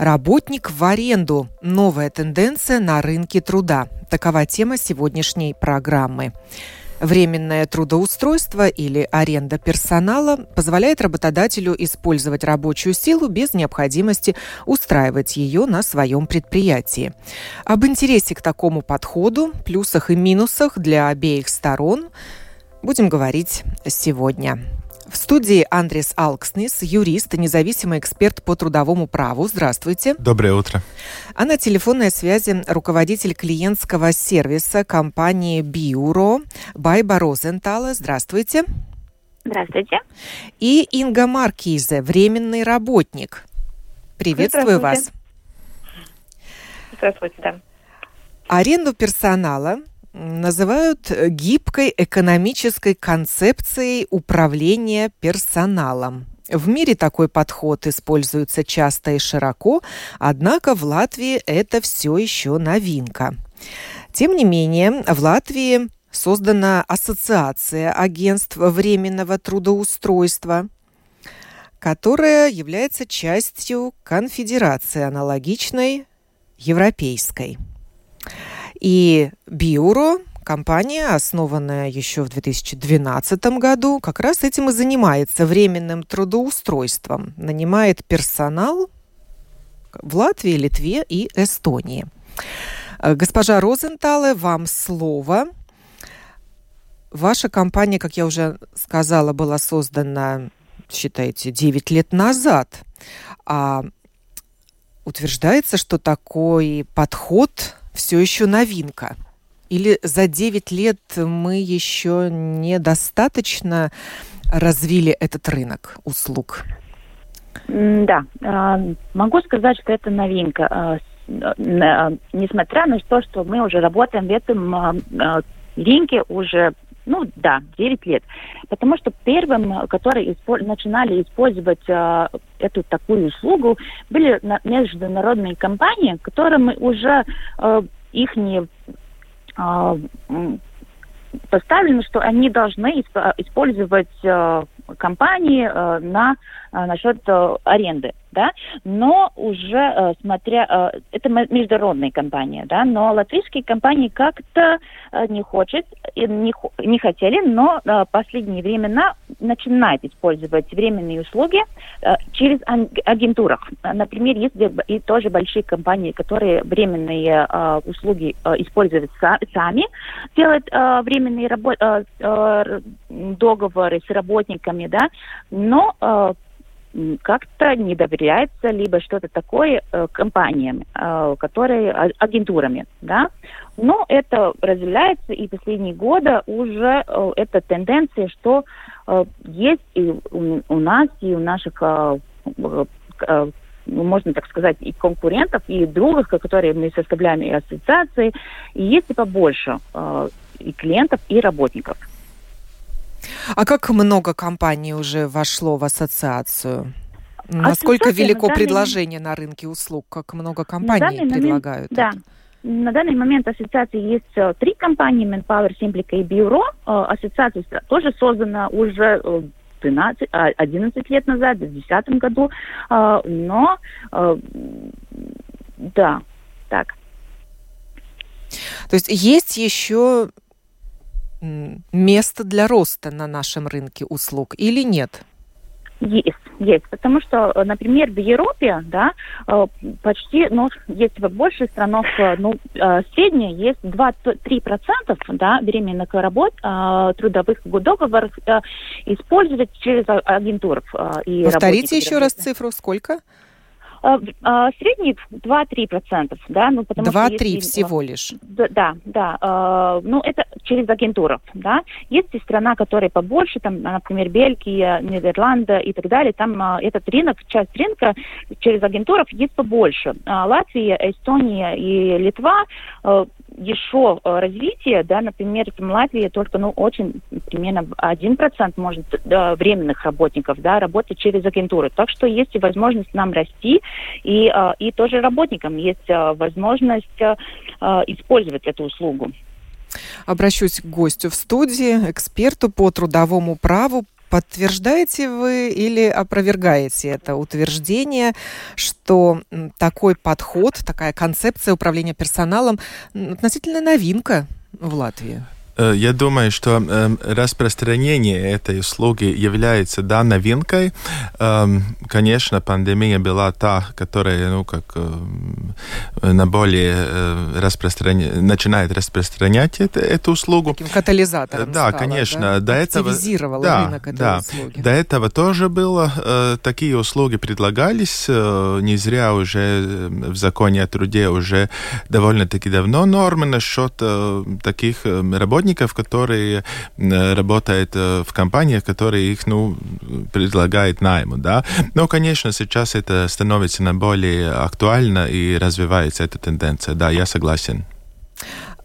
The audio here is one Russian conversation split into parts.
Работник в аренду. Новая тенденция на рынке труда. Такова тема сегодняшней программы. Временное трудоустройство или аренда персонала позволяет работодателю использовать рабочую силу без необходимости устраивать ее на своем предприятии. Об интересе к такому подходу, плюсах и минусах для обеих сторон будем говорить сегодня. В студии Андрес Алкснис, юрист, независимый эксперт по трудовому праву. Здравствуйте. Доброе утро. А на телефонной связи руководитель клиентского сервиса компании Биуро Байба Розентала. Здравствуйте. Здравствуйте. И Инга Маркизе, временный работник. Приветствую вас. Здравствуйте, да. Аренду персонала называют э, гибкой экономической концепцией управления персоналом. В мире такой подход используется часто и широко, однако в Латвии это все еще новинка. Тем не менее, в Латвии создана Ассоциация агентств временного трудоустройства, которая является частью конфедерации аналогичной европейской. И Биуро, компания, основанная еще в 2012 году, как раз этим и занимается временным трудоустройством. Нанимает персонал в Латвии, Литве и Эстонии. Э, госпожа Розентале, вам слово. Ваша компания, как я уже сказала, была создана, считаете, 9 лет назад. А утверждается, что такой подход все еще новинка? Или за 9 лет мы еще недостаточно развили этот рынок услуг? Да, а, могу сказать, что это новинка. А, а, несмотря на то, что мы уже работаем в этом рынке уже ну да, 9 лет. Потому что первым, которые испо- начинали использовать э, эту такую услугу, были на- международные компании, которым уже э, их не э, поставлено, что они должны использовать э, компании э, на э, насчет э, аренды да, но уже э, смотря, э, это международная компания, да, но латвийские компании как-то э, не хотят, не, не хотели, но последние времена начинают использовать временные услуги через агентурах. Например, есть и тоже большие компании, которые временные услуги используют сами, делают временные договоры с работниками, да, но как-то не доверяется либо что-то такое э, компаниям, э, которые а, агентурами, да. Но это развивается, и последние годы уже э, эта тенденция, что есть и у, нас, и у наших э, можно так сказать, и конкурентов, и других, которые мы составляем и ассоциации, и есть и побольше э, и клиентов, и работников. А как много компаний уже вошло в ассоциацию? Насколько велико данный... предложение на рынке услуг? Как много компаний предлагают? Момент, да. На данный момент ассоциации есть э, три компании, Manpower, Simplica и Бюро. Э, ассоциация тоже создана уже 12, э, 11 лет назад, в 2010 году. Но, да, так. То есть есть еще место для роста на нашем рынке услуг или нет? Есть, есть, потому что, э, например, в Европе, да, э, почти, ну, есть в больших странах, э, ну, средняя есть 2-3%, да, временных работ, трудовых договоров использовать через агентуров. И Повторите еще раз цифру, сколько? А, а, средний 2-3%, да, ну потому 2-3 что если, всего лишь. Да, да, э, ну это через агентуру, да. Есть и страна, которая побольше, там, например, Бельгия, Нидерланды и так далее, там э, этот рынок, часть рынка через агентуров есть побольше. А Латвия, Эстония и Литва э, еще развитие, да, например, в Латвии только, ну, очень, примерно 1% может да, временных работников, да, работать через агентуры. Так что есть возможность нам расти, и, и тоже работникам есть возможность использовать эту услугу. Обращусь к гостю в студии, эксперту по трудовому праву. Подтверждаете вы или опровергаете это утверждение, что такой подход, такая концепция управления персоналом относительно новинка в Латвии? Э, я думаю, что эм, распространение этой услуги является да, новинкой. Эм, конечно, пандемия была та, которая ну, как, э, на более э, распростран... начинает распространять это, эту услугу. Таким катализатором Да, стала, конечно. Да? До этого, да, рынок этой да. услуги. До этого тоже было. Такие услуги предлагались. Не зря уже в законе о труде уже довольно-таки давно нормы насчет таких работников сотрудников, которые э, работают э, в компаниях, которые их, ну, предлагают найму, да. Но, конечно, сейчас это становится на более актуально и развивается эта тенденция, да, я согласен.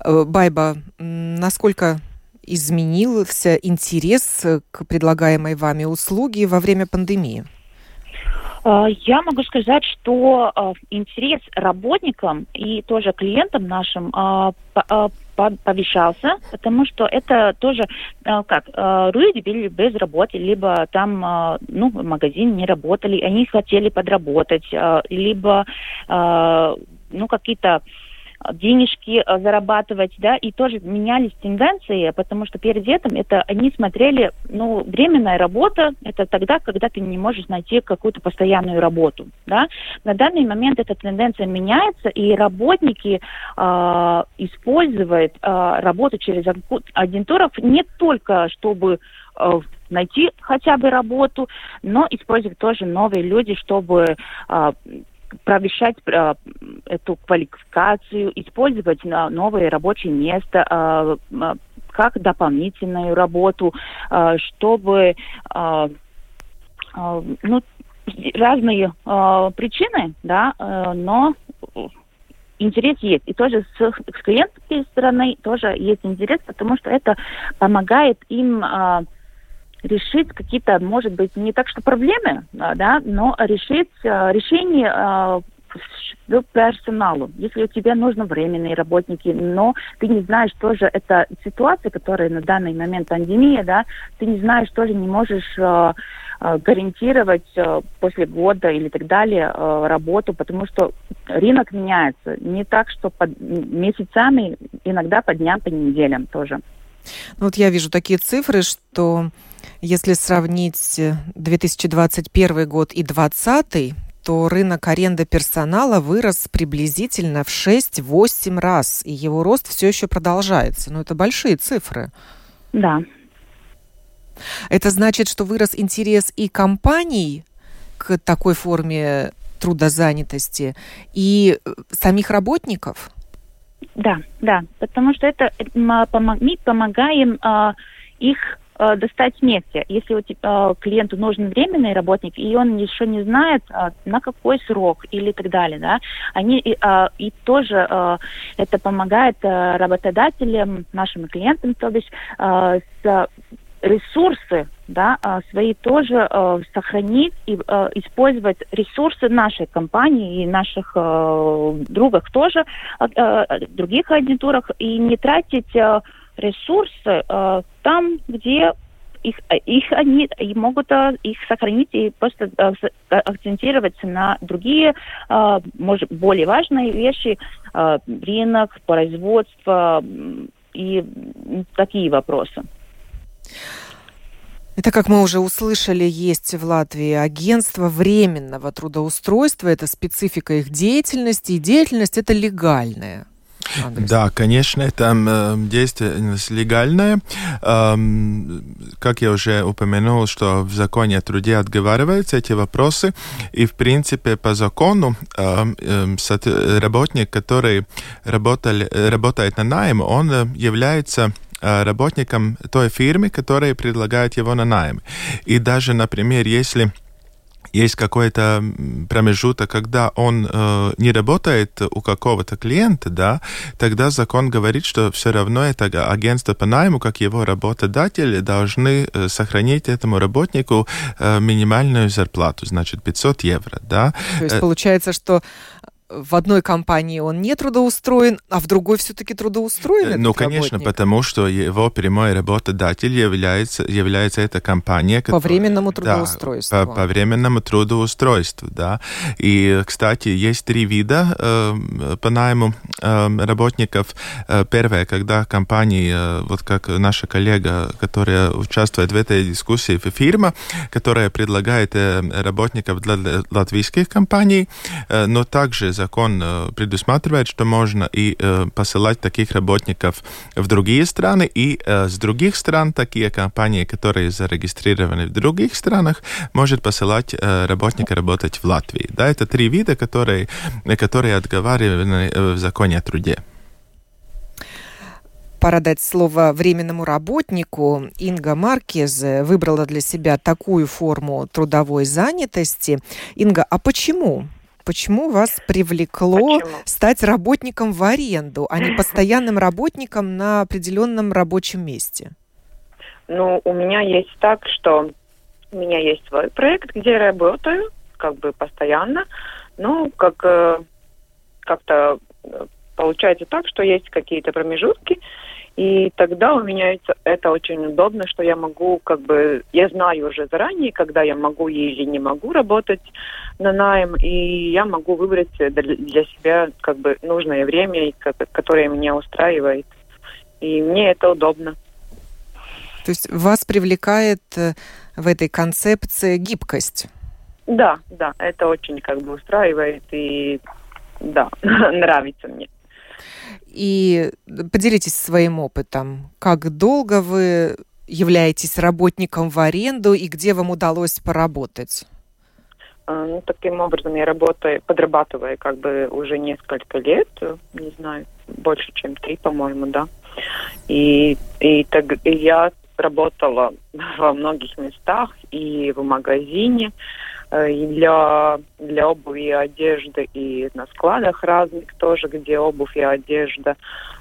Э, Байба, насколько изменился интерес к предлагаемой вами услуге во время пандемии? Я могу сказать, что интерес работникам и тоже клиентам нашим повышался, потому что это тоже как люди были без работы, либо там ну в магазине не работали, они хотели подработать, либо ну какие-то денежки э, зарабатывать, да, и тоже менялись тенденции, потому что перед этим это они смотрели, ну, временная работа, это тогда, когда ты не можешь найти какую-то постоянную работу, да. На данный момент эта тенденция меняется, и работники э, используют э, работу через агентуров не только чтобы э, найти хотя бы работу, но использовать тоже новые люди, чтобы э, повышать э, эту квалификацию, использовать на новое рабочее место, э, как дополнительную работу, э, чтобы э, э, ну, разные э, причины, да, э, но интерес есть. И тоже с, с клиентской стороны тоже есть интерес, потому что это помогает им э, решить какие-то, может быть, не так что проблемы, а, да, но решить э, решение к персоналу. Если у тебя нужны временные работники, но ты не знаешь тоже, это ситуация, которая на данный момент пандемия, да, ты не знаешь, тоже не можешь э, гарантировать э, после года или так далее э, работу, потому что рынок меняется. Не так, что под месяцами, иногда по дням, по неделям тоже. Ну, вот я вижу такие цифры, что если сравнить 2021 э, год и 2020, то рынок аренды персонала вырос приблизительно в 6-8 раз, и его рост все еще продолжается. Но это большие цифры. Да. Это значит, что вырос интерес и компаний к такой форме трудозанятости, и э, самих работников? Да, да, потому что это мы помогаем э, их э, достать вместе. Если у тебя, э, клиенту нужен временный работник, и он еще не знает, э, на какой срок или так далее, да, они э, и тоже э, это помогает э, работодателям, нашим клиентам, то есть э, с ресурсы да, э, свои тоже э, сохранить и э, использовать ресурсы нашей компании и наших э, другов тоже, э, э, других агентурах, и не тратить э, ресурсы э, там, где их, их они могут э, их сохранить и просто э, акцентироваться на другие, э, может, более важные вещи, э, рынок, производство и такие вопросы. Это, как мы уже услышали, есть в Латвии агентство временного трудоустройства. Это специфика их деятельности. И деятельность это легальная. Андрес. Да, конечно, это э, деятельность легальная. Эм, как я уже упомянул, что в законе о труде отговариваются эти вопросы, и в принципе по закону э, э, работник, который работали, работает на найм, он э, является э, работником той фирмы, которая предлагает его на найм. И даже, например, если есть какой-то промежуток, когда он э, не работает у какого-то клиента, да, тогда закон говорит, что все равно это агентство по найму, как его работодатель, должны э, сохранить этому работнику э, минимальную зарплату, значит, 500 евро, да. То есть э, получается, что в одной компании он не трудоустроен, а в другой все-таки трудоустроен? Ну, конечно, работник? потому что его прямой работодатель является, является эта компания. Которая, по временному трудоустройству. Да, по, по временному трудоустройству, да. И, кстати, есть три вида э, по найму э, работников. Э, первое, когда компании, э, вот как наша коллега, которая участвует в этой дискуссии, фирма, которая предлагает э, работников для латвийских компаний, э, но также закон э, предусматривает, что можно и э, посылать таких работников в другие страны, и э, с других стран такие компании, которые зарегистрированы в других странах, может посылать работника работать в Латвии. Да, это три вида, которые, которые отговариваны в законе о труде пора дать слово временному работнику. Инга Маркез выбрала для себя такую форму трудовой занятости. Инга, а почему? Почему вас привлекло Почему? стать работником в аренду, а не постоянным работником на определенном рабочем месте? Ну, у меня есть так, что у меня есть свой проект, где я работаю, как бы постоянно, но как э, как-то э, получается так, что есть какие-то промежутки, и тогда у меня это, очень удобно, что я могу, как бы, я знаю уже заранее, когда я могу или не могу работать на найм, и я могу выбрать для себя, как бы, нужное время, которое меня устраивает. И мне это удобно. То есть вас привлекает э, в этой концепции гибкость? Да, да, это очень как бы устраивает и да, нравится мне. И поделитесь своим опытом. Как долго вы являетесь работником в аренду и где вам удалось поработать? А, ну, таким образом я работаю, подрабатываю как бы уже несколько лет, не знаю, больше, чем три, по-моему, да. И, и, так, и я работала во многих местах и в магазине, и для, для обуви и одежды, и на складах разных тоже, где обувь и одежда.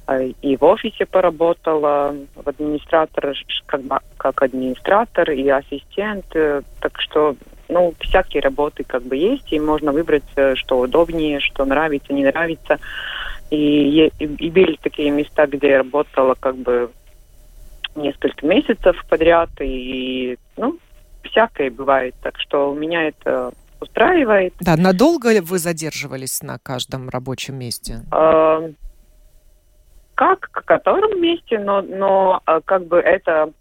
Э, и в офисе поработала, в администратор, как, как администратор и ассистент. Э, так что, ну, всякие работы как бы есть, и можно выбрать, что удобнее, что нравится, не нравится. И, и, и были такие места, где я работала как бы несколько месяцев подряд, и, ну, всякое бывает, так что меня это устраивает. Да, надолго вы задерживались на каждом рабочем месте? Э, как, в котором месте, но, но а, как бы это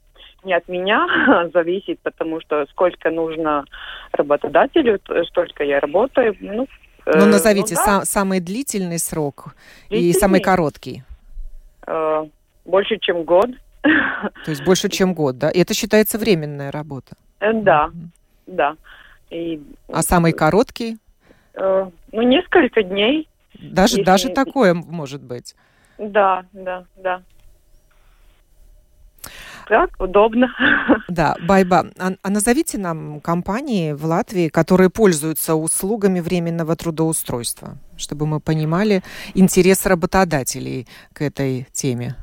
не от меня зависит, потому что сколько нужно работодателю, столько я работаю. Ну, э, ну назовите ну, да. сам, самый длительный срок длительный? и самый короткий. Э, больше, чем год. То есть больше, чем год, да? И это считается временная работа? Э, да, да. И, а самый короткий? Э, ну, несколько дней. Даже, если... даже такое может быть? Да, да, да. Так, удобно. Да, Байба, а, а назовите нам компании в Латвии, которые пользуются услугами временного трудоустройства, чтобы мы понимали интерес работодателей к этой теме.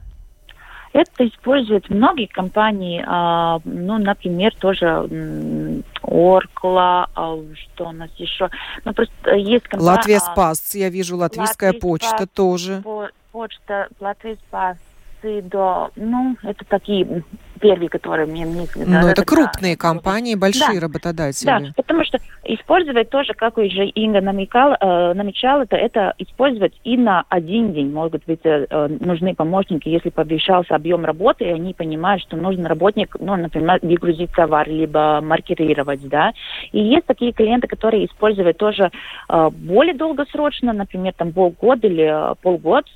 Это используют многие компании, а, ну, например, тоже Оркла, а, что у нас еще. Ну, просто есть компания... Латвия а, Спас, я вижу, Латвийская Латвия почта Спас, тоже. Почта, Латвия Спас, до, ну, это такие первые, которые мне мысли. Ну, да, это крупные да. компании, большие да. работодатели. Да, потому что использовать тоже, как уже Инга намекал, э, намечала, это, это использовать и на один день. Могут быть э, э, нужны помощники, если повышался объем работы, и они понимают, что нужен работник, ну, например, выгрузить товар, либо маркерировать, да. И есть такие клиенты, которые используют тоже э, более долгосрочно, например, там полгода или э, полгода,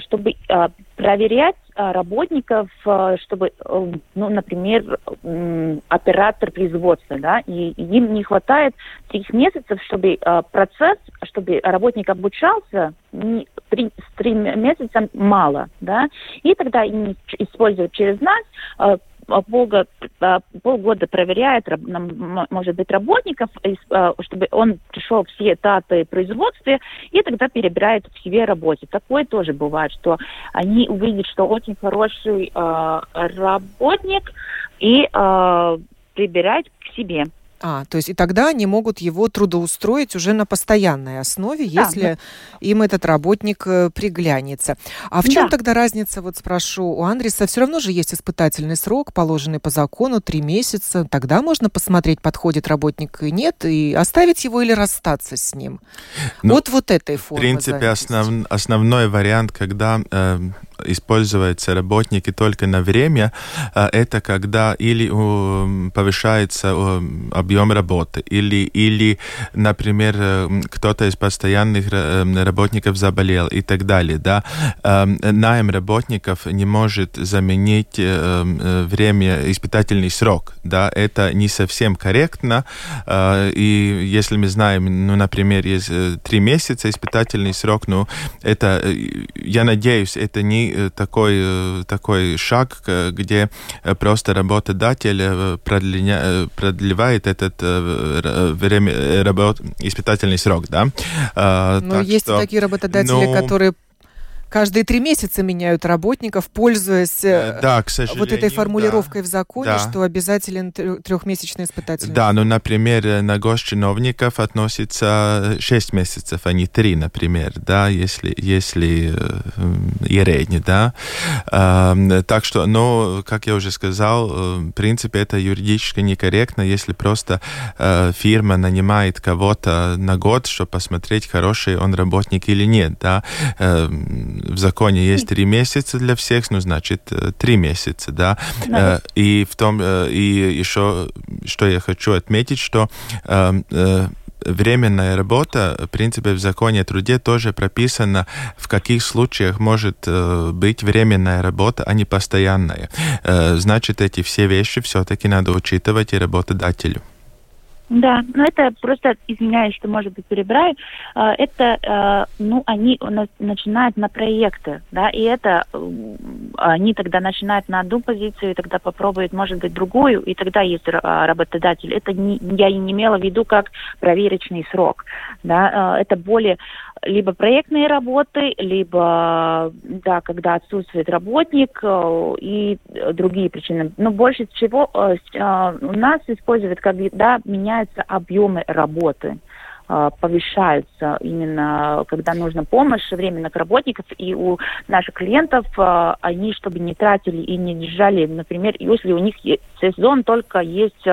чтобы э, проверять а, работников, а, чтобы, э, ну, например, оператор производства, да, и им не хватает трех месяцев, чтобы а, процесс, чтобы работник обучался, три, три месяца мало, да, и тогда они используют через нас полгода, полгода проверяет, может быть, работников, чтобы он пришел все этапы производства, и тогда перебирает к себе работе. Такое тоже бывает, что они увидят, что очень хороший работник, и прибирать к себе. А, то есть и тогда они могут его трудоустроить уже на постоянной основе, да, если да. им этот работник э, приглянется. А в чем да. тогда разница, вот спрошу, у Андреса все равно же есть испытательный срок, положенный по закону, три месяца. Тогда можно посмотреть, подходит работник и нет, и оставить его или расстаться с ним. Ну, вот вот этой формы. В принципе, основ, основной вариант, когда э, используются работники только на время, э, это когда или повышается объем работы, или, или например, э, кто-то из постоянных э, работников заболел и так далее. Да? Найм работников не может заменить время, испытательный срок. Да? Это не совсем корректно. И если мы знаем, ну, например, есть три месяца испытательный срок, ну, это, я надеюсь, это не Э, такой, э, такой шаг, где э, просто работодатель продля... продлевает этот время, работ... испытательный срок, да. Но ну, есть что, такие работодатели, ну, которые каждые три месяца меняют работников, пользуясь э, да, вот этой формулировкой да. в законе, да. что обязателен трехмесячный испытательный. Да, ну, например, на госчиновников относится 6 месяцев, а не 3, например, да, если, если ередни, да. Э, так что, ну, как я уже сказал, э, в принципе, это юридически некорректно, если просто э, фирма нанимает кого-то на год, чтобы посмотреть, хороший он работник или нет, да. В законе есть три месяца для всех, ну, значит, э, три месяца, да. да. Э, и в том, э, и еще, что я хочу отметить, что временная работа, в принципе, в законе о труде тоже прописано, в каких случаях может быть временная работа, а не постоянная. Значит, эти все вещи все-таки надо учитывать и работодателю. Да, но это просто, извиняюсь, что, может быть, перебираю, а, это, а, ну, они начинают на проекты, да, и это они тогда начинают на одну позицию, и тогда попробуют, может быть, другую, и тогда есть а, работодатель. Это не, я не имела в виду как проверочный срок, да, это более либо проектные работы, либо, да, когда отсутствует работник э, и другие причины. Но больше всего э, э, у нас используют, когда меняются объемы работы повышаются именно, когда нужна помощь временных работников, и у наших клиентов они, чтобы не тратили и не держали, например, если у них сезон только есть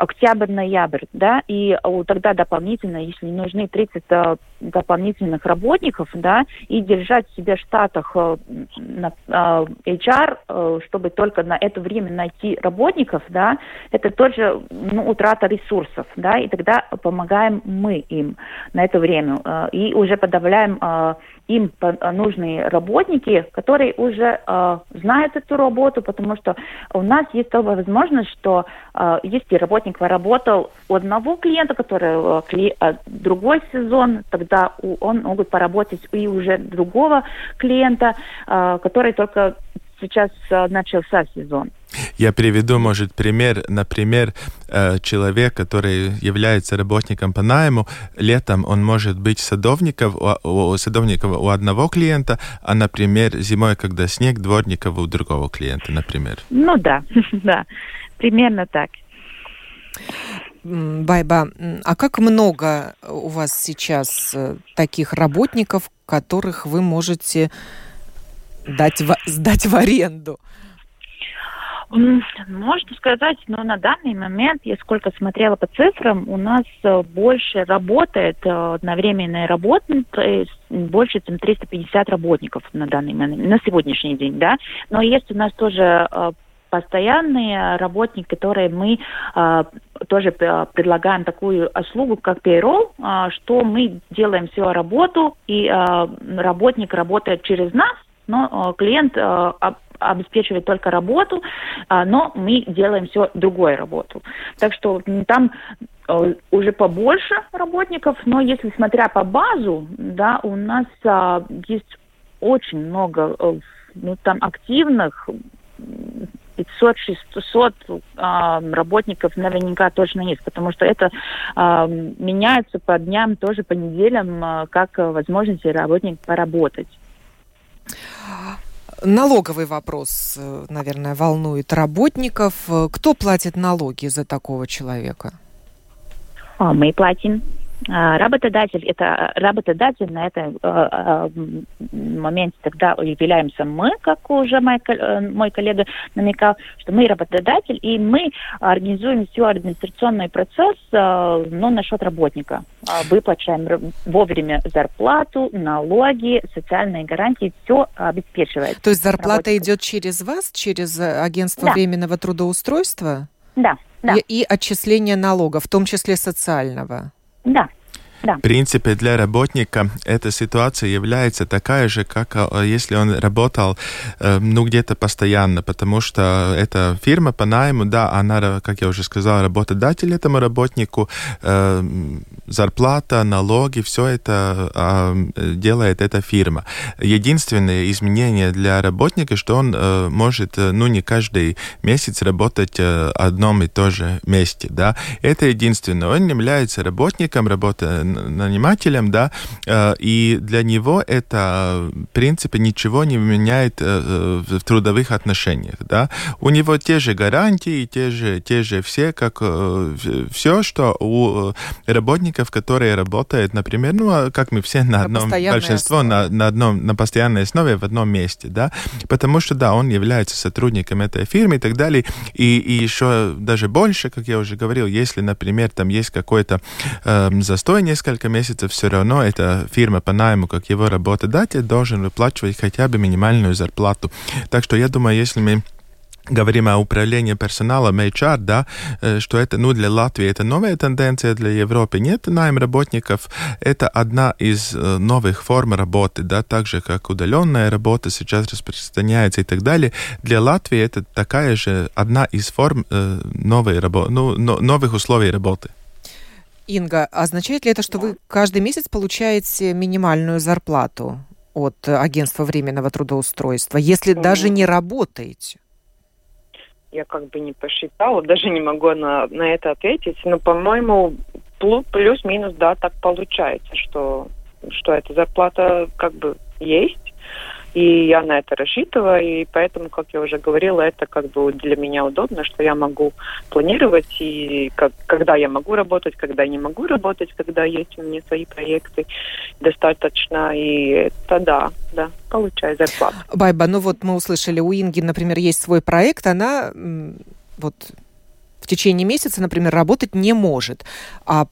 октябрь-ноябрь, да, и тогда дополнительно, если нужны 30 э, дополнительных работников, да, и держать себя в штатах э, э, HR, чтобы только на это время найти работников, да, это тоже ну, утрата ресурсов, да, и тогда помогаем мы им на это время и уже подавляем им нужные работники, которые уже э, знают эту работу, потому что у нас есть такая возможность, что э, если работник поработал у одного клиента, который э, кли, э, другой сезон, тогда у, он могут поработать и уже другого клиента, э, который только сейчас начался сезон. Я приведу, может, пример. Например, человек, который является работником по найму, летом он может быть садовником у, садовником у одного клиента, а, например, зимой, когда снег, дворников у другого клиента, например. Ну да, да, примерно так. Байба, а как много у вас сейчас э, таких работников, которых вы можете дать в, сдать в аренду? Можно сказать, но на данный момент, я сколько смотрела по цифрам, у нас э, больше работает э, на временной работе, больше, чем 350 работников на данный момент, на сегодняшний день, да. Но есть у нас тоже постоянные работники, которые мы э, тоже предлагаем такую услугу, как payroll, э, что мы делаем всю работу, и э, работник работает через нас, но клиент обеспечивает только работу, а, но мы делаем все другую работу. Так что там э, уже побольше работников, но если смотря по базу, да, у нас а, есть очень много э, ну, там активных 500-600 э, работников наверняка точно есть, потому что это э, меняется по дням, тоже по неделям, э, как возможности работник поработать. Налоговый вопрос, э, наверное, волнует работников. Кто платит налоги за такого человека? Мы платим. А, работодатель это работодатель на этом э, моменте тогда являемся мы, как уже мой, э, мой коллега намекал, что мы работодатель и мы организуем всю администрационный процесс, э, но насчет работника. А, выплачиваем вовремя зарплату, налоги, социальные гарантии, все обеспечивает. То есть зарплата работнику. идет через вас, через агентство да. временного трудоустройства? Да. Да. И, и отчисление налога, в том числе социального. Да. Да. В принципе, для работника эта ситуация является такая же, как э, если он работал, э, ну, где-то постоянно, потому что эта фирма по найму, да, она, как я уже сказал, работодатель этому работнику, э, зарплата, налоги, все это а, делает эта фирма. Единственное изменение для работника, что он может, ну, не каждый месяц работать в одном и том же месте, да, это единственное. Он является работником, работа нанимателем, да, э, и для него это, в принципе, ничего не меняет э, в трудовых отношениях, да. У него те же гарантии, те же, те же все, как э, все, что у работников, которые работают, например, ну, а как мы все на, на одном, большинство на, на одном, на постоянной основе в одном месте, да, потому что, да, он является сотрудником этой фирмы и так далее, и, и еще даже больше, как я уже говорил, если, например, там есть какой-то э, застой несколько месяцев, все равно эта фирма по найму, как его работодатель, должен выплачивать хотя бы минимальную зарплату. Так что я думаю, если мы говорим о управлении персоналом, HR, да, э, что это, ну, для Латвии это новая тенденция, для Европы нет найм работников, это одна из э, новых форм работы, да, так же, как удаленная работа сейчас распространяется и так далее. Для Латвии это такая же одна из форм э, новой работы, ну, новых условий работы. Инга, означает ли это, что да. вы каждый месяц получаете минимальную зарплату от агентства временного трудоустройства, если mm. даже не работаете? Я как бы не посчитала, даже не могу на, на это ответить, но, по-моему, плюс-минус, да, так получается, что, что эта зарплата как бы есть, и я на это рассчитываю, и поэтому, как я уже говорила, это как бы для меня удобно, что я могу планировать, и как, когда я могу работать, когда я не могу работать, когда есть у меня свои проекты достаточно, и это да, да, получаю зарплату. Байба, ну вот мы услышали, у Инги, например, есть свой проект, она вот в течение месяца, например, работать не может, а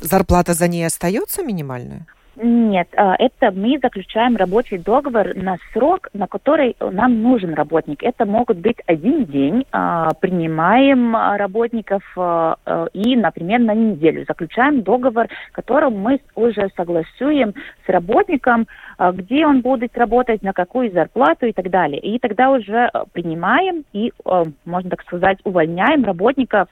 зарплата за ней остается минимальная? Нет, а, это мы заключаем рабочий договор на срок, на который нам нужен работник. Это могут быть один день. А, принимаем работников а, и, например, на неделю заключаем договор, которым мы уже согласуем с работником, где он будет работать, на какую зарплату и так далее. И тогда уже принимаем и, можно так сказать, увольняем работника а,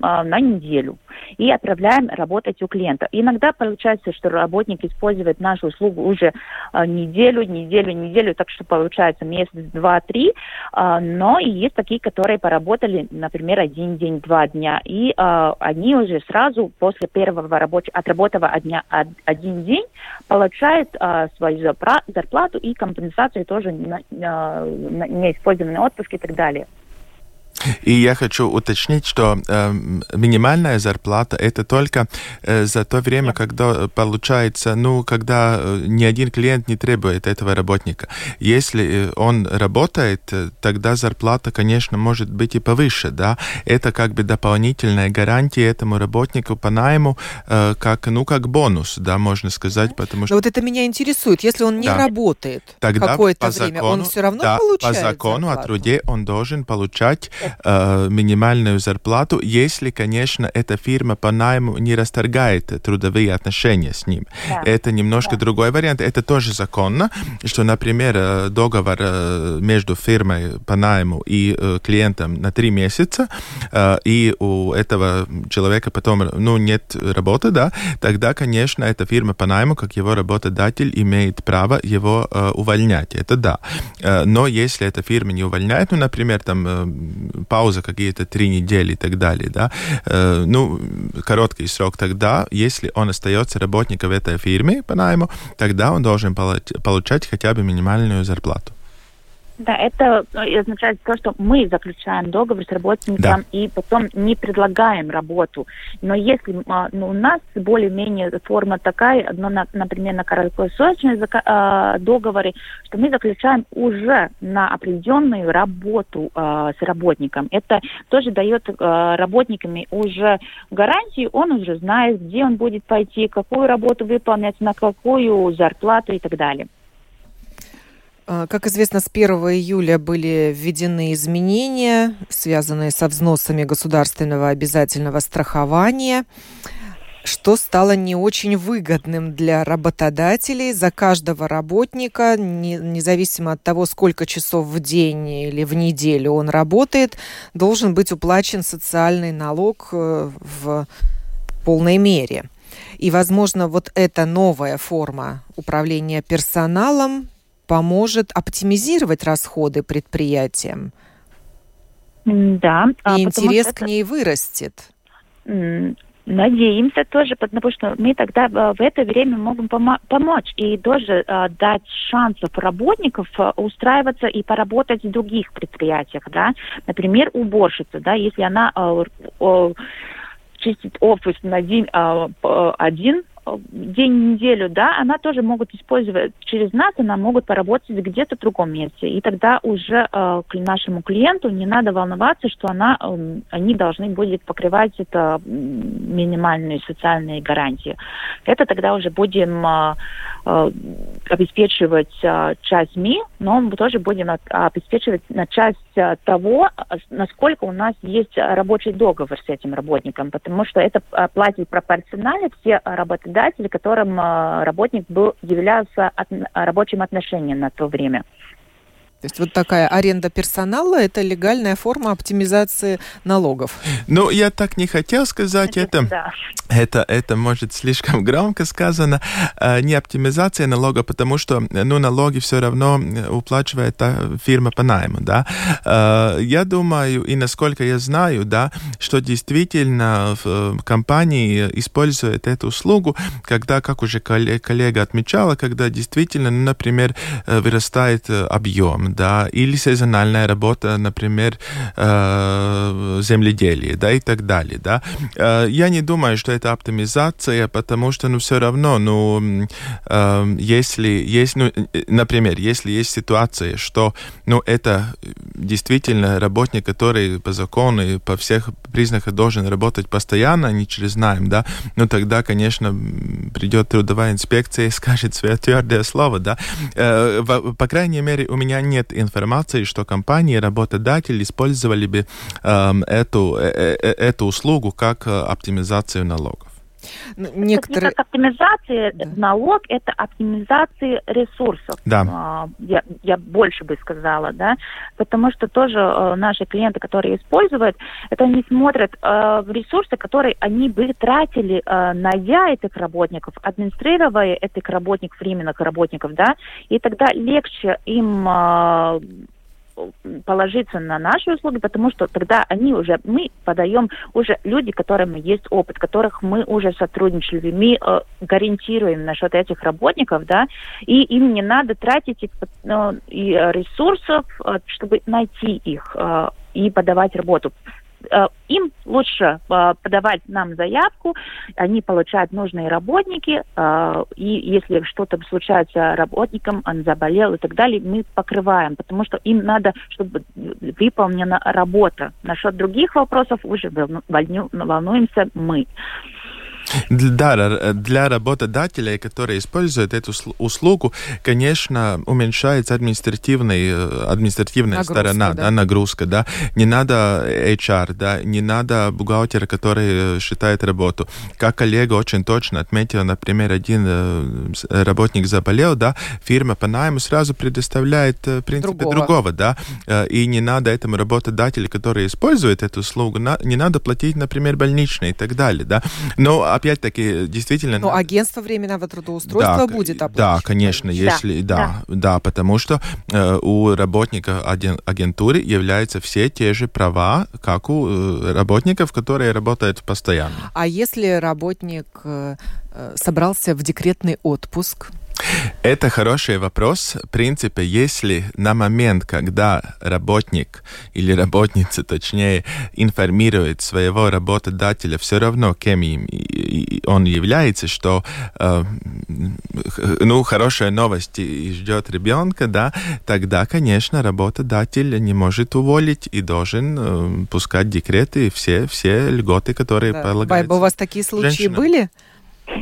на неделю и отправляем работать у клиента. Иногда получается, что работник использует нашу услугу уже а, неделю, неделю, неделю, так что получается месяц, два, три, а, но и есть такие, которые поработали, например, один день, два дня, и они уже сразу после первого рабочего, отработанного дня один день получают свою зарплату и компенсацию тоже на, на неиспользованный отпуск и так далее. И я хочу уточнить, что э, минимальная зарплата это только э, за то время, когда получается, ну, когда э, ни один клиент не требует этого работника. Если э, он работает, э, тогда зарплата, конечно, может быть и повыше, да. Это как бы дополнительная гарантия этому работнику по найму, э, как, ну, как бонус, да, можно сказать, потому что... Но вот это меня интересует. Если он не да. работает какое-то время, он все равно да, получает по закону зарплату? о труде он должен получать э, минимальную зарплату, если, конечно, эта фирма по найму не расторгает трудовые отношения с ним. Да. Это немножко да. другой вариант. Это тоже законно, что, например, э, договор э, между фирмой по найму и клиентом на три месяца, и у этого человека потом ну, нет работы, да, тогда, конечно, эта фирма по найму, как его работодатель, имеет право его увольнять. Это да. Но если эта фирма не увольняет, ну, например, там пауза какие-то три недели и так далее, да, ну, короткий срок, тогда, если он остается работником в этой фирме по найму, тогда он должен получать хотя бы минимальную зарплату. Да, это э, означает то, что мы заключаем договор с работником да. и потом не предлагаем работу. Но если а, ну, у нас более-менее форма такая, но, на, например, на короткосрочные а, договоры, что мы заключаем уже на определенную работу э, с работником. Это тоже дает э, работникам уже гарантию, он уже знает, где он будет пойти, какую работу выполнять, на какую зарплату и так далее. А, как известно, с 1 июля были введены изменения, связанные со взносами государственного обязательного страхования, что стало не очень выгодным для работодателей. За каждого работника, независимо от того, сколько часов в день или в неделю он работает, должен быть уплачен социальный налог э, в полной мере. И, возможно, вот эта новая форма управления персоналом поможет оптимизировать расходы предприятиям. Да. А И интерес к ней вырастет. Надеемся тоже, потому что мы тогда э, в это время можем помо- помочь и тоже э, дать шансов работников устраиваться и поработать в других предприятиях, да, например, уборщица, да, если она чистит офис на день один день неделю, да, она тоже могут использовать через нас, она могут поработать где-то в другом месте. И тогда уже э, к нашему клиенту не надо волноваться, что она, э, они должны будут покрывать это минимальные социальные гарантии. Это тогда уже будем э, э, обеспечивать э, часть МИ, но мы тоже будем обеспечивать на часть того, насколько у нас есть рабочий договор с этим работником, потому что это платит пропорционально все работодатели работодатель, которым э, работник был, являлся от, рабочим отношением на то время. То есть вот такая аренда персонала – это легальная форма оптимизации налогов. Ну, я так не хотел сказать это. Да. Это, это может слишком громко сказано. А, не оптимизация налога, потому что ну, налоги все равно уплачивает та фирма по найму. Да? А, я думаю, и насколько я знаю, да, что действительно в э, компании используют эту услугу, когда, как уже коллега отмечала, когда действительно, ну, например, э, вырастает э, объем, да, или сезональная работа, например, э, земледелие, да, и так далее, да. Э, я не думаю, что это оптимизация, потому что, ну, все равно, ну, э, если есть, ну, например, если есть ситуация, что, ну, это действительно работник, который по закону и по всех признаках должен работать постоянно, не через найм, да, ну, тогда, конечно, придет трудовая инспекция и скажет свое твердое слово, да. По крайней мере, у меня нет нет информации, что компании, работодатели использовали бы эм, эту, э, э, эту услугу как э, оптимизацию налогов. Ну, некоторые... Это не оптимизация да. налог, это оптимизация ресурсов. Да. А, я, я больше бы сказала, да, потому что тоже э, наши клиенты, которые используют, это они смотрят э, в ресурсы, которые они бы тратили э, на я этих работников, администрировая этих работников, временных работников, да, и тогда легче им положиться на наши услуги, потому что тогда они уже, мы подаем уже люди, которым есть опыт, которых мы уже сотрудничали, мы э, гарантируем насчет этих работников, да, и им не надо тратить и, э, и ресурсов, э, чтобы найти их э, и подавать работу. Э, им лучше э, подавать нам заявку, они получают нужные работники, э, и если что-то случается работникам, он заболел и так далее, мы покрываем, потому что им надо, чтобы выполнена работа. Насчет других вопросов уже волнуемся мы. Да, для работодателей, которые используют эту услугу, конечно, уменьшается административный, э, административная нагрузка, сторона, да. Да, нагрузка, да. Не надо HR, да, не надо бухгалтера, который считает работу. Как коллега очень точно отметил, например, один э, работник заболел, да, фирма по найму сразу предоставляет, в принципе, другого, другого да, и не надо этому работодателю, который использует эту услугу, не надо платить, например, больничные и так далее, да. Но опять-таки, действительно... Но агентство временного трудоустройства да, будет оплачивать. Да, конечно, если... Да, да, да потому что э, у работника агентуры являются все те же права, как у э, работников, которые работают постоянно. А если работник э, э собрался в декретный отпуск, это хороший вопрос. В принципе, если на момент, когда работник или работница, точнее, информирует своего работодателя все равно, кем им он является, что э, ну, хорошая новость и ждет ребенка, да, тогда, конечно, работодатель не может уволить и должен э, пускать декреты и все, все льготы, которые да. полагаются. Байба, у вас такие случаи женщинам. были?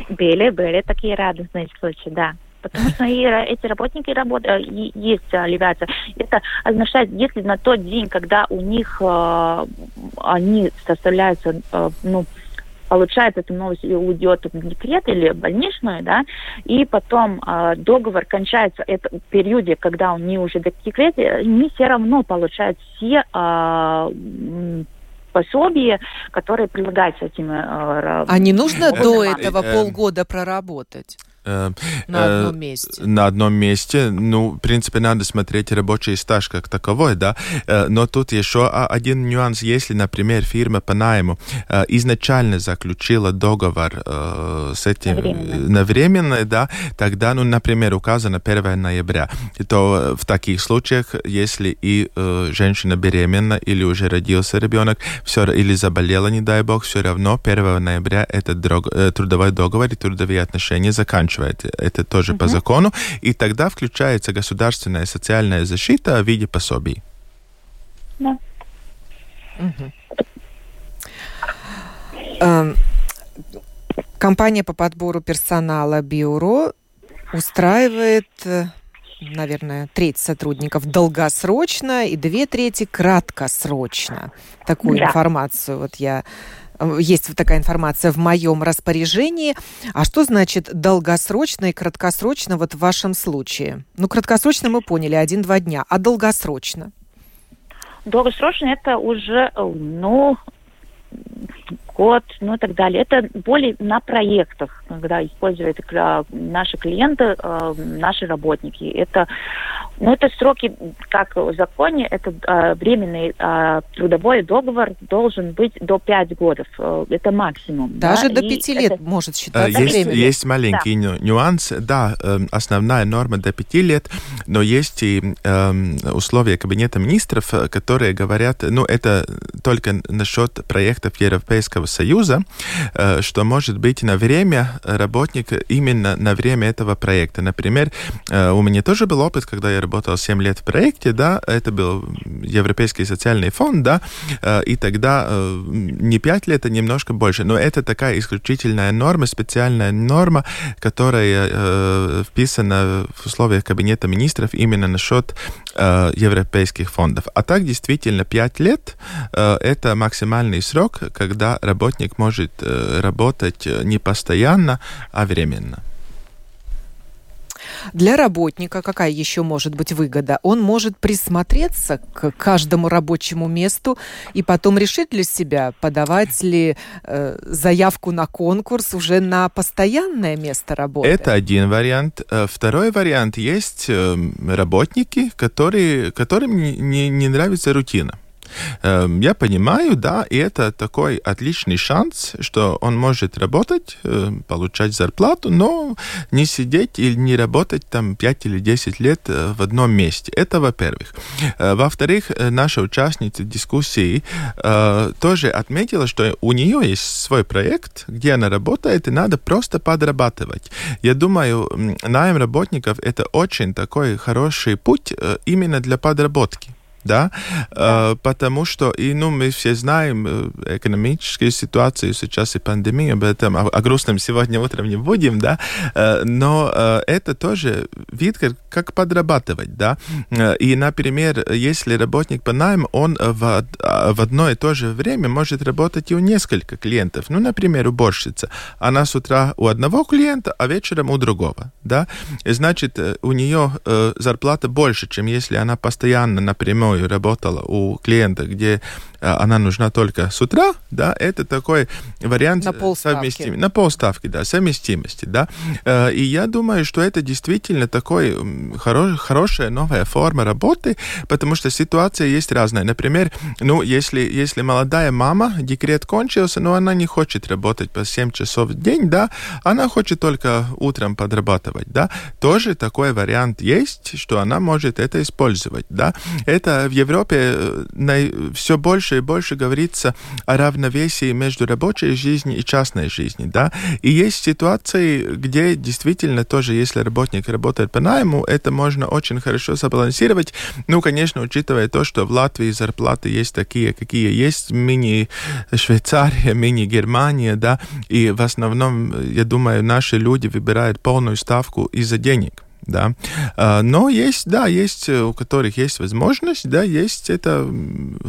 Были, были такие радостные случаи, да. Потому что и эти работники работают, есть являются. Это означает, если на тот день, когда у них э, они составляются, э, ну, получается, эта новость уйдет в декрет или больничную, да, и потом э, договор кончается это, в периоде, когда они уже в декрете, они все равно получают все э, пособие, которое прилагается этим. Э, а не нужно до этого полгода проработать? Э, на одном месте. На одном месте. Ну, в принципе, надо смотреть рабочий стаж как таковой, да. Э, но тут еще один нюанс. Если, например, фирма по найму э, изначально заключила договор с этим на временный, да, тогда, ну, например, указано 1 ноября, то в таких случаях, если и женщина беременна или уже родился ребенок, все или заболела, не дай бог, все равно 1 ноября этот трудовой договор и трудовые отношения заканчиваются заканчивает это тоже угу. по закону, и тогда включается государственная социальная защита в виде пособий. Да. Угу. Компания по подбору персонала Бюро устраивает, наверное, треть сотрудников долгосрочно и две трети краткосрочно. Такую да. информацию вот я Э, есть вот такая информация в моем распоряжении. А что значит долгосрочно и краткосрочно вот в вашем случае? Ну, краткосрочно мы поняли, один-два дня. А долгосрочно? Долгосрочно это уже, э, ну, год, ну и так далее. Это более на проектах, когда используют наши клиенты, э, наши работники. Это, ну, это сроки, как в законе, это э, временный э, трудовой договор должен быть до 5 годов. Это максимум. Даже да? до 5 и лет это... может считаться есть. Есть маленький да. нюанс. Да, основная норма до 5 лет, но есть и условия Кабинета министров, которые говорят, ну, это только насчет проектов Европейского Европейского Союза, э, что может быть на время работник именно на время этого проекта. Например, э, у меня тоже был опыт, когда я работал 7 лет в проекте, да, это был Европейский социальный фонд, да, э, и тогда не 5 лет, а немножко больше. Но это такая исключительная норма, специальная норма, которая вписана в условиях Кабинета министров именно насчет европейских фондов. А так действительно 5 лет это максимальный срок, когда работник может э, работать э, не постоянно, а временно. Для работника какая еще может быть выгода? Он может присмотреться к каждому рабочему месту и потом решить для себя, подавать ли э, заявку на конкурс уже на постоянное место работы. Это один вариант. Э, второй вариант есть работники, которые, которым не, не нравится рутина. Эм, я понимаю, да, и это такой отличный шанс, что он может работать, э, получать зарплату, но не сидеть или не работать там 5 или 10 лет э, в одном месте. Это во-первых. Э, во-вторых, наша участница дискуссии тоже отметила, что у нее есть свой проект, где она работает, и надо просто подрабатывать. Я думаю, найм работников это очень такой хороший путь именно для подработки. Да, э, потому что, и, ну, мы все знаем э, экономическую ситуацию сейчас и пандемию, об этом, о, о грустном сегодня утром не будем, да, э, но это тоже вид, как, как подрабатывать, да, и, например, если работник по найму, он в, в одно и то же время может работать и у нескольких клиентов, ну, например, уборщица, она с утра у одного клиента, а вечером у другого, да, и, значит, у нее зарплата больше, чем если она постоянно напрямую напрямую работала у клиента, где а, она нужна только с утра, да, это такой вариант на совместимости. На полставки, да, совместимости, да. Э, и я думаю, что это действительно такой хорош, хорошая новая форма работы, потому что ситуация есть разная. Например, ну, если, если молодая мама, декрет кончился, но она не хочет работать по 7 часов в день, да, она хочет только утром подрабатывать, да, тоже такой вариант есть, что она может это использовать, да. Это в Европе э, все больше больше и больше говорится о равновесии между рабочей жизнью и частной жизнью, да, и есть ситуации, где действительно тоже, если работник работает по найму, это можно очень хорошо сбалансировать, ну, конечно, учитывая то, что в Латвии зарплаты есть такие, какие есть, мини-Швейцария, мини-Германия, да, и в основном, я думаю, наши люди выбирают полную ставку из-за денег да. А, но есть, да, есть, э, у которых есть возможность, да, есть это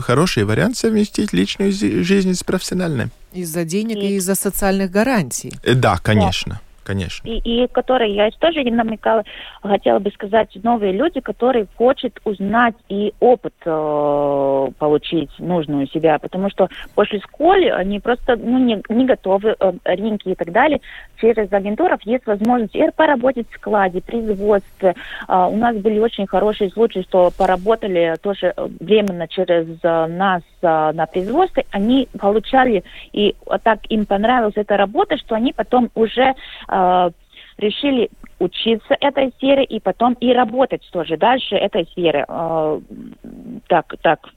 хороший вариант совместить личную жизнь с профессиональной. Из-за денег и, и из-за социальных гарантий. Э, да, конечно. Да конечно. И, и которые я тоже не намекала, хотела бы сказать, новые люди, которые хотят узнать и опыт э, получить нужную себя, потому что после школы они просто ну, не, не готовы, э, рынки и так далее. Через агентуров есть возможность и поработать в складе, производстве. Э, у нас были очень хорошие случаи, что поработали тоже э, временно через э, нас э, на производстве, они получали, и так им понравилась эта работа, что они потом уже э, решили учиться этой сфере и потом и работать тоже дальше этой сфере. Э, так, так,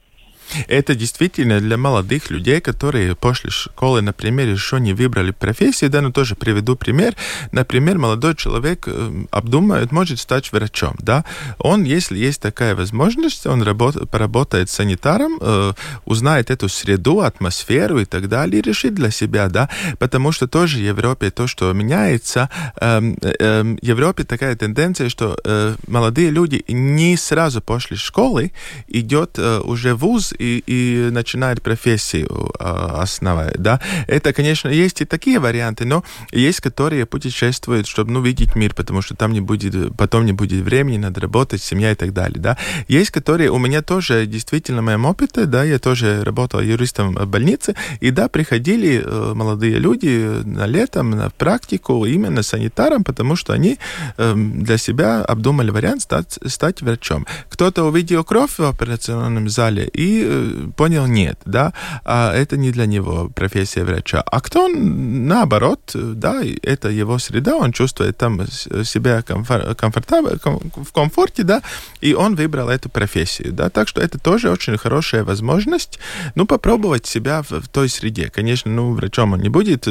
это действительно для молодых людей, которые после школы, например, еще не выбрали профессию, да, ну тоже приведу пример. Например, молодой человек э, обдумает, может стать врачом, да. Он, если есть такая возможность, он работ, поработает санитаром, э, узнает эту среду, атмосферу и так далее, и решит для себя, да, потому что тоже в Европе то, что меняется, э, э, в Европе такая тенденция, что э, молодые люди не сразу после школы идет э, уже в ВУЗ и, и начинает профессию э, основать, да. Это, конечно, есть и такие варианты, но есть, которые путешествуют, чтобы, ну, видеть мир, потому что там не будет, потом не будет времени, надо работать, семья и так далее, да. Есть, которые, у меня тоже, действительно, в моем опыте, да, я тоже работал юристом в больнице, и, да, приходили э, молодые люди на летом на практику именно санитаром, потому что они э, для себя обдумали вариант стать, стать врачом. Кто-то увидел кровь в операционном зале и понял, нет, да, а это не для него профессия врача. А кто, наоборот, да, это его среда, он чувствует там себя комфор комфортабельно, в комфорте, да, и он выбрал эту профессию, да, так что это тоже очень хорошая возможность, ну, попробовать себя в, в той среде. Конечно, ну, врачом он не будет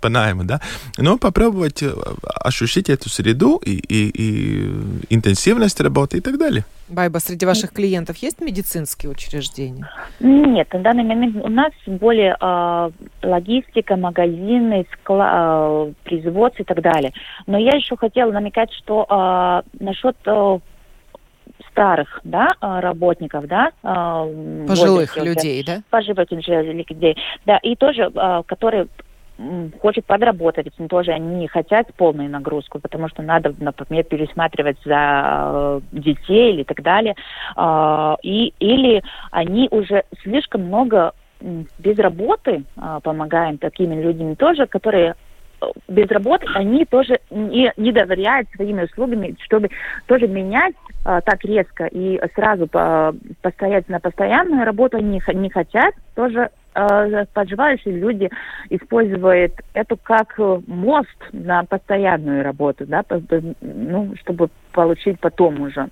по найму, да, но попробовать э, ощутить эту среду и, и, и интенсивность работы и так далее. Байба, среди ваших клиентов есть медицинские учреждения? Нет, на данный момент у нас более э, логистика, магазины, скла, э, производство и так далее. Но я еще хотела намекать, что э, насчет э, старых, да, работников, да, пожилых людей, да, пожилых людей, да, и тоже, которые хочет подработать, но тоже они не хотят полную нагрузку, потому что надо, например, пересматривать за э, детей или так далее. Э, и, или они уже слишком много без работы э, помогаем такими людям тоже, которые э, без работы, они тоже не, не доверяют своими услугами, чтобы тоже менять а, так резко и сразу по, постоять на постоянную работу они не хотят, тоже э, подживающие люди используют это как мост на постоянную работу, да, ну, чтобы получить потом уже.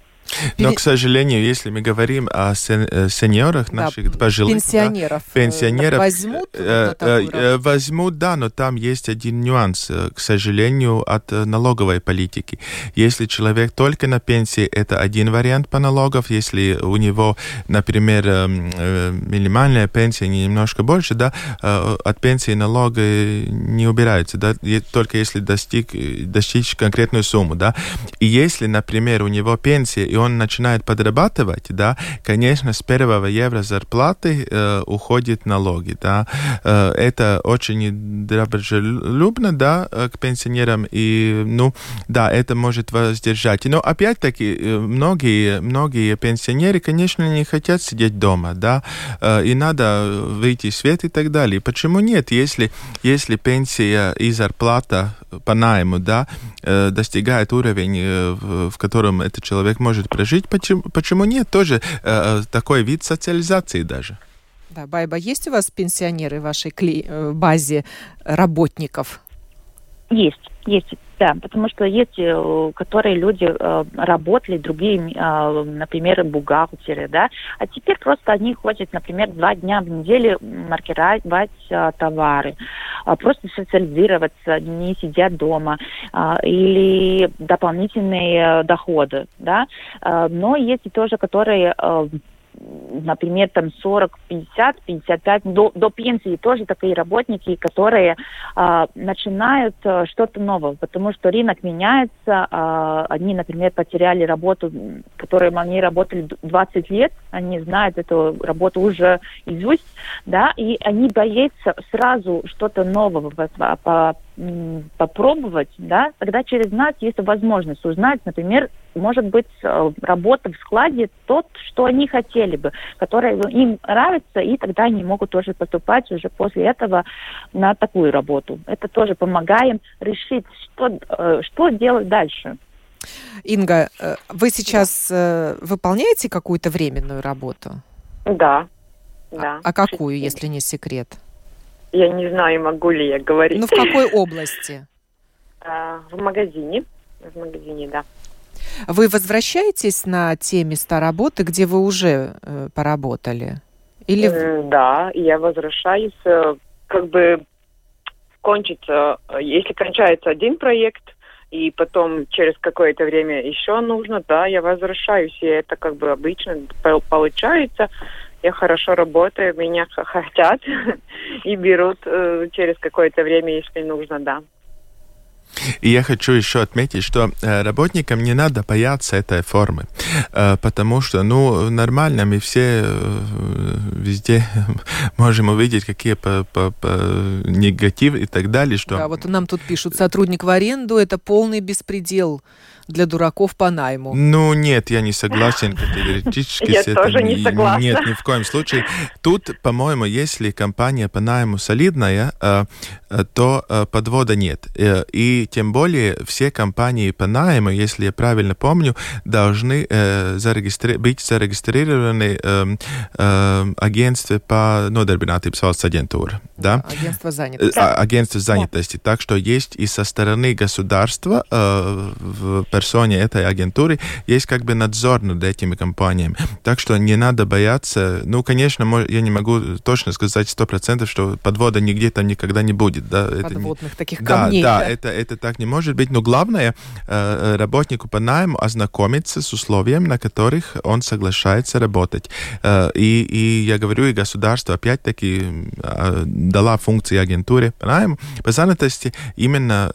Но, к сожалению, если мы говорим о э, сеньорах наших, да, пожилых, пенсионеров, да, пенсионеров возьмут, э, э, возьмут, да, но там есть один нюанс, к сожалению, от налоговой политики. Если человек только на пенсии, это один вариант по налогов. Если у него, например, минимальная пенсия немножко больше, да, от пенсии налога не убирается, да, только если достиг, достичь конкретную сумму, да. И если, например, у него пенсия, и он начинает подрабатывать, да, конечно, с первого евро зарплаты э, уходит налоги, да. Э, это очень дружелюбно, да, э, к пенсионерам, и, ну, да, это может воздержать. Но, опять-таки, э, многие, многие пенсионеры, конечно, не хотят сидеть дома, да, э, и надо выйти в свет и так далее. Почему нет, если, если пенсия и зарплата по найму, да, э, достигает уровень, в котором этот человек может может прожить. Почему, почему нет? Тоже э, такой вид социализации даже. Да, Байба, есть у вас пенсионеры в вашей кли- э, базе работников? Есть, есть, да, потому что есть, э, которые люди э, работали, другие, э, например, бухгалтеры, да, а теперь просто они ходят, например, два дня в неделю маркировать э, товары, э, просто социализироваться, не сидят дома, или дополнительные э, доходы, да, но есть и тоже, которые например, там 40, 50, 55, до, до пенсии тоже такие работники, которые э, начинают э, что-то новое, потому что рынок меняется, э, они, например, потеряли работу, которой они работали 20 лет, они знают эту работу уже изусть, да, и они боятся сразу что-то нового по, по, попробовать, да, тогда через нас есть возможность узнать, например, может быть, э, работа в складе тот, что они хотели бы, который им нравится, и тогда они могут тоже поступать уже после этого на такую работу. Это тоже помогаем решить, что, э, что делать дальше. Инга, э, вы сейчас да. выполняете какую-то временную работу? Да. да. А, а какую, если не секрет? Я не знаю, могу ли я говорить. Ну, в какой области? А, в магазине. В магазине, да. Вы возвращаетесь на те места работы, где вы уже э, поработали? Или... Да, я возвращаюсь, э, как бы кончится, если кончается один проект, и потом через какое-то время еще нужно, да, я возвращаюсь, и это как бы обычно получается я хорошо работаю, меня хотят и берут э, через какое-то время, если нужно, да. И я хочу еще отметить, что э, работникам не надо бояться этой формы, э, потому что, ну, нормально, мы все э, везде можем увидеть какие по, по, по негативы и так далее. Что... Да, вот нам тут пишут, сотрудник в аренду – это полный беспредел для дураков по найму. Ну, нет, я не согласен категорически я с этим. тоже не согласна. Нет, ни в коем случае. Тут, по-моему, если компания по найму солидная, э, э, то э, подвода нет. И тем более все компании по найму, если я правильно помню, должны зарегистри... быть зарегистрированы агентстве по нодarbinātības valsts агентура. Да? Агентство занятости. Агентство занятости. Так что есть и со стороны государства в персоне этой агентуры есть как бы надзор над этими компаниями. Так что не надо бояться. Ну, конечно, я не могу точно сказать сто процентов, что подвода нигде там никогда не будет. Да? Подводных это таких камней. Да, да, Это, это так не может быть. Но главное, э, работнику по найму ознакомиться с условиями, на которых он соглашается работать. Э, и, и я говорю, и государство опять-таки э, дала функции агентуре по найму, по занятости именно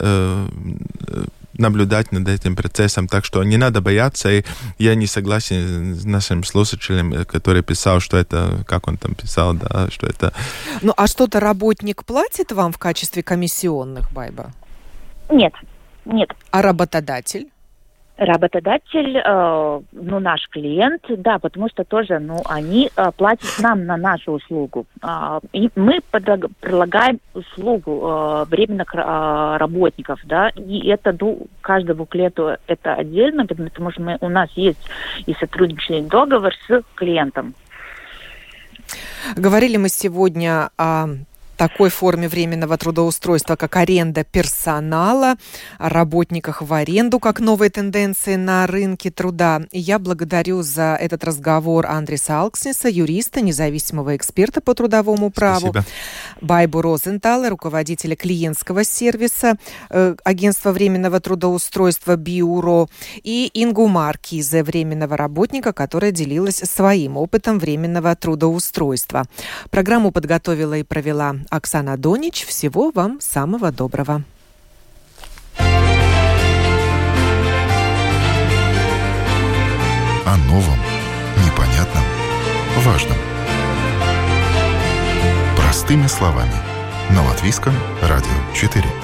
наблюдать над этим процессом, так что не надо бояться, и я не согласен с нашим слушателем, который писал, что это, как он там писал, да, что это... Ну, а что-то работник платит вам в качестве комиссионных, Байба? Нет, нет. А работодатель? Работодатель, э, ну, наш клиент, да, потому что тоже, ну, они э, платят нам на нашу услугу. Э, и мы предлагаем услугу э, временных э, работников, да, и это, ну, каждому клиенту это отдельно, потому что мы, у нас есть и сотрудничный договор с клиентом. Говорили мы сегодня о такой форме временного трудоустройства, как аренда персонала, о работниках в аренду, как новые тенденции на рынке труда. И я благодарю за этот разговор Андреса Алкснеса, юриста, независимого эксперта по трудовому праву, Спасибо. Байбу Розентала, руководителя клиентского сервиса э, агентства временного трудоустройства Биуро, и Ингу Маркизе, временного работника, которая делилась своим опытом временного трудоустройства. Программу подготовила и провела Оксана Донич. Всего вам самого доброго. О новом, непонятном, важном. Простыми словами. На Латвийском радио 4.